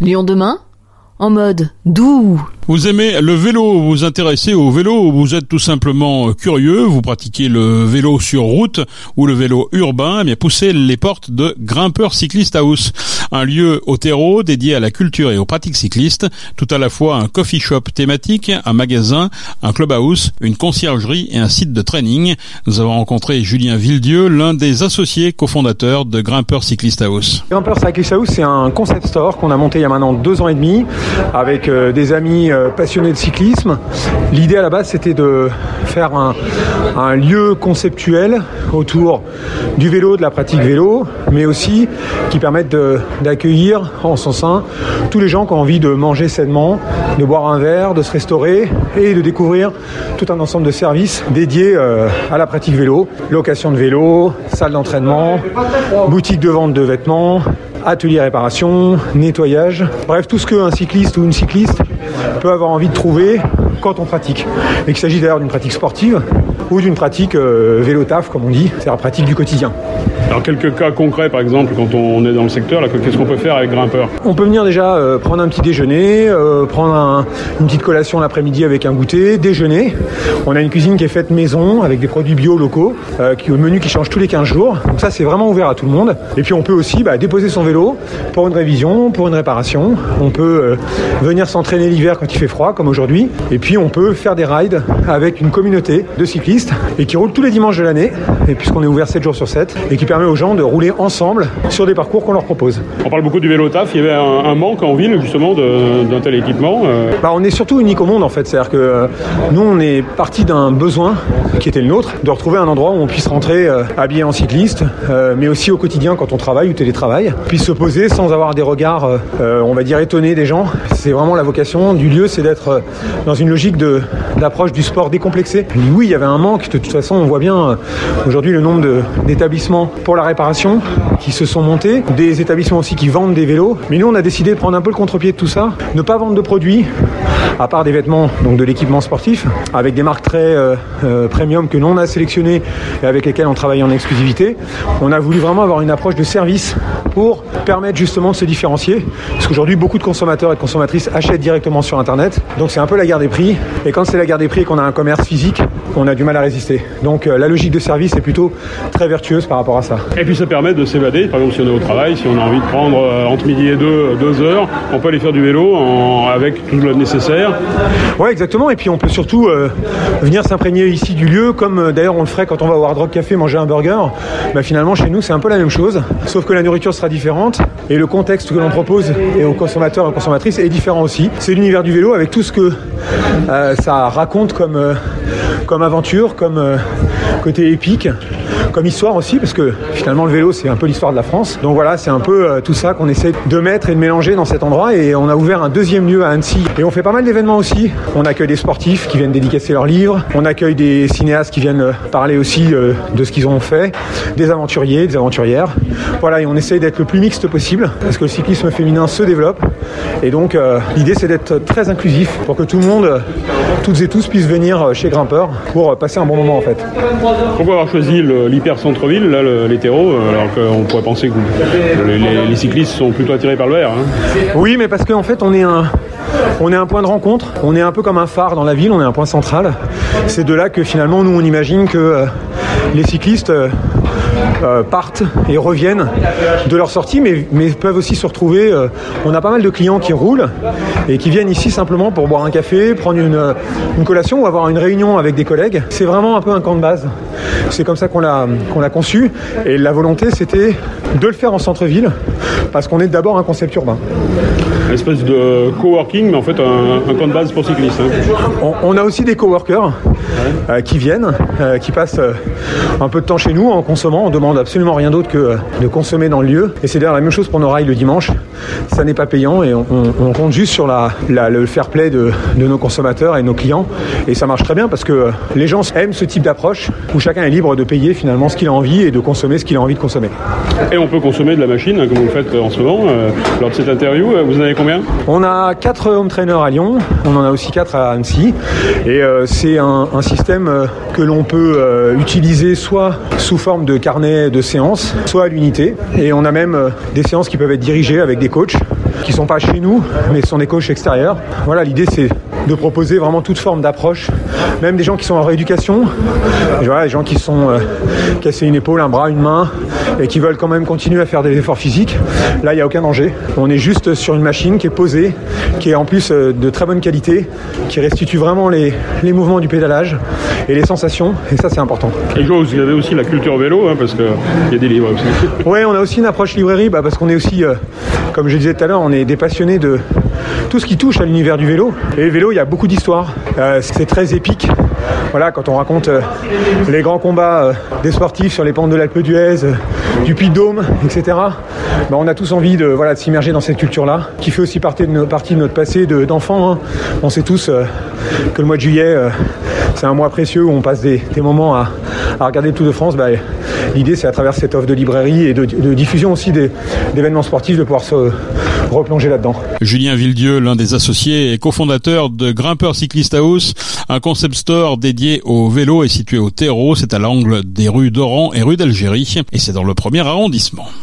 Lyon demain en mode doux. Vous aimez le vélo, vous vous intéressez au vélo, vous êtes tout simplement curieux, vous pratiquez le vélo sur route ou le vélo urbain, eh bien poussez les portes de Grimpeur Cycliste House, un lieu au terreau dédié à la culture et aux pratiques cyclistes, tout à la fois un coffee shop thématique, un magasin, un clubhouse, une conciergerie et un site de training. Nous avons rencontré Julien Villedieu, l'un des associés cofondateurs de Grimpeur Cycliste House. Grimpeur Cycliste House, c'est un concept store qu'on a monté il y a maintenant deux ans et demi avec euh, des amis euh, passionnés de cyclisme. L'idée à la base, c'était de faire un, un, lieu conceptuel autour du vélo, de la pratique vélo, mais aussi qui permette d'accueillir en son sein tous les gens qui ont envie de manger sainement, de boire un verre, de se restaurer et de découvrir tout un ensemble de services dédiés euh, à la pratique vélo, location de vélo, salle d'entraînement, boutique de vente de vêtements, atelier réparation, nettoyage, bref tout ce qu'un cycliste ou une cycliste peut avoir envie de trouver quand on pratique. Et qu'il s'agit d'ailleurs d'une pratique sportive ou d'une pratique euh, vélo-taf, comme on dit, c'est la pratique du quotidien. Alors quelques cas concrets, par exemple, quand on est dans le secteur, qu'est-ce qu'on peut faire avec Grimpeur On peut venir déjà euh, prendre un petit déjeuner, euh, prendre un, une petite collation l'après-midi avec un goûter, déjeuner. On a une cuisine qui est faite maison, avec des produits bio locaux, euh, qui, au menu qui change tous les 15 jours. Donc ça, c'est vraiment ouvert à tout le monde. Et puis on peut aussi bah, déposer son vélo pour une révision, pour une réparation. On peut euh, venir s'entraîner l'hiver quand il fait froid, comme aujourd'hui. Et puis on peut faire des rides avec une communauté de cyclistes et qui roule tous les dimanches de l'année, puisqu'on est ouvert 7 jours sur 7, et qui permet aux gens de rouler ensemble sur des parcours qu'on leur propose. On parle beaucoup du vélo taf, il y avait un, un manque en ville justement d'un tel équipement. Euh... Bah, on est surtout unique au monde en fait, c'est-à-dire que euh, nous on est parti d'un besoin qui était le nôtre, de retrouver un endroit où on puisse rentrer euh, habillé en cycliste, mais aussi au quotidien quand on travaille ou télétravaille, puisse se poser sans avoir des regards, on va dire étonnés des gens. C'est vraiment la vocation du lieu, c'est d'être dans une logique d'approche du sport décomplexé. Oui, il y avait un manque, de toute façon on voit bien aujourd'hui le nombre d'établissements pour la réparation qui se sont montés, des établissements aussi qui vendent des vélos. Mais nous, on a décidé de prendre un peu le contre-pied de tout ça, ne pas vendre de produits, à part des vêtements, donc de l'équipement sportif, avec des marques très euh, euh, premium que nous on a sélectionnées et avec lesquelles on travaille en exclusivité. On a voulu vraiment avoir une approche de service pour permettre justement de se différencier. Parce qu'aujourd'hui, beaucoup de consommateurs et de consommatrices achètent directement sur Internet. Donc c'est un peu la guerre des prix. Et quand c'est la guerre des prix et qu'on a un commerce physique, on a du mal à résister. Donc euh, la logique de service est plutôt très vertueuse par rapport à ça. Et puis ça permet de s'évader. Par exemple, si on est au travail, si on a envie de prendre entre midi et deux, deux heures, on peut aller faire du vélo avec tout le nécessaire. Ouais, exactement. Et puis on peut surtout euh, venir s'imprégner ici du lieu, comme euh, d'ailleurs on le ferait quand on va au Hard Rock Café manger un burger. Bah, finalement, chez nous, c'est un peu la même chose, sauf que la nourriture sera différente et le contexte que l'on propose et aux consommateurs et aux consommatrices est différent aussi. C'est l'univers du vélo avec tout ce que euh, ça raconte comme, comme aventure, comme euh, côté épique, comme histoire aussi, parce que finalement le vélo c'est un peu l'histoire de la France. Donc voilà, c'est un peu euh, tout ça qu'on essaie de mettre et de mélanger dans cet endroit. Et on a ouvert un deuxième lieu à Annecy. Et on fait pas mal d'événements aussi. On accueille des sportifs qui viennent dédicacer leurs livres. On accueille des cinéastes qui viennent parler aussi euh, de ce qu'ils ont fait, des aventuriers, des aventurières. Voilà, et on essaie d'être le plus mixte possible, parce que le cyclisme féminin se développe. Et donc euh, l'idée c'est d'être très inclusif pour que tout le monde, toutes et tous puissent venir chez Grimpeur pour passer un bon moment en fait. Pourquoi avoir choisi l'hyper centre-ville, là, l'hétéro, alors qu'on pourrait penser que les, les, les, cyclistes sont plutôt attirés par le vert hein Oui, mais parce qu'en fait, on est un. On est un point de rencontre, on est un peu comme un phare dans la ville, on est un point central. C'est de là que finalement nous on imagine que euh, les cyclistes euh, euh, partent et reviennent de leur sortie, mais, mais peuvent aussi se retrouver. Euh, on a pas mal de clients qui roulent et qui viennent ici simplement pour boire un café, prendre une, une collation ou avoir une réunion avec des collègues. C'est vraiment un peu un camp de base. C'est comme ça qu'on l'a qu'on l'a conçu. Et la volonté, c'était de le faire en centre-ville, parce qu'on est d'abord un concept urbain. Une espèce de coworking, mais en fait un, un camp de base pour cyclistes. Hein. On, on, a aussi des coworkers ouais. euh, qui viennent, qui passent un peu de temps chez nous en consommant. On demande absolument rien d'autre que euh, de consommer dans le lieu. Et c'est d'ailleurs la même chose pour nos rails le dimanche. Ça n'est pas payant et on, on, on, compte juste sur la, la, le fair play de, de, nos consommateurs et nos clients. Et ça marche très bien parce que les gens aiment ce type d'approche où chacun est libre de payer finalement ce qu'il a envie et de consommer ce qu'il a envie de consommer. Et on peut consommer de la machine, hein, comme vous le faites en ce moment. Euh, lors de cette interview, vous en avez combien? On a 4 home trainers à Lyon, on en a aussi 4 à Annecy. Et euh, c'est un, un, système que l'on peut euh, soit sous forme de carnet de séance, soit à l'unité. Et on a même euh, des séances qui peuvent être dirigées avec des coachs qui sont pas chez nous, mais sont des coachs extérieurs. Voilà, l'idée c'est de proposer vraiment toute forme d'approche, même des gens qui sont en rééducation, voilà, des gens qui sont euh, cassés une épaule, un bras, une main, et qui veulent quand même continuer à faire des efforts physiques. Là, il n'y a aucun danger. On est juste sur une machine qui est posée, qui est en plus euh, de très bonne qualité, qui restitue vraiment les, les mouvements du pédalage et les sensations, et ça c'est important. Et vous avez aussi la culture vélo, hein, parce qu'il y a des livres aussi. Ouais, on a aussi une approche librairie, bah, parce qu'on est aussi, euh, comme je disais tout à l'heure, on est des passionnés de tout ce qui touche à l'univers du vélo. Et vélo, il y a beaucoup d'histoires. Euh, c'est très épique. Voilà, quand on raconte euh, les grands combats euh, des sportifs sur les pentes de l'Alpe d'Huez, du Puy de Dôme, etc. bah, on a tous envie de, voilà, s'immerger dans cette culture-là, qui fait aussi partie de, notre passé de- d'enfant. hein. On sait tous que le mois de juillet, c'est un mois précieux où on passe des, moments à, regarder le Tour de France. Bah, L'idée, c'est à travers cette offre de librairie et de, diffusion aussi d'événements sportifs de pouvoir se replonger là-dedans. Julien Villedieu, l'un des associés et cofondateur de Grimpeur Cycliste House, un concept store dédié au vélo est situé au terreau, c'est à l'angle des rues d'Oran et rue d'Algérie, et c'est dans le premier arrondissement.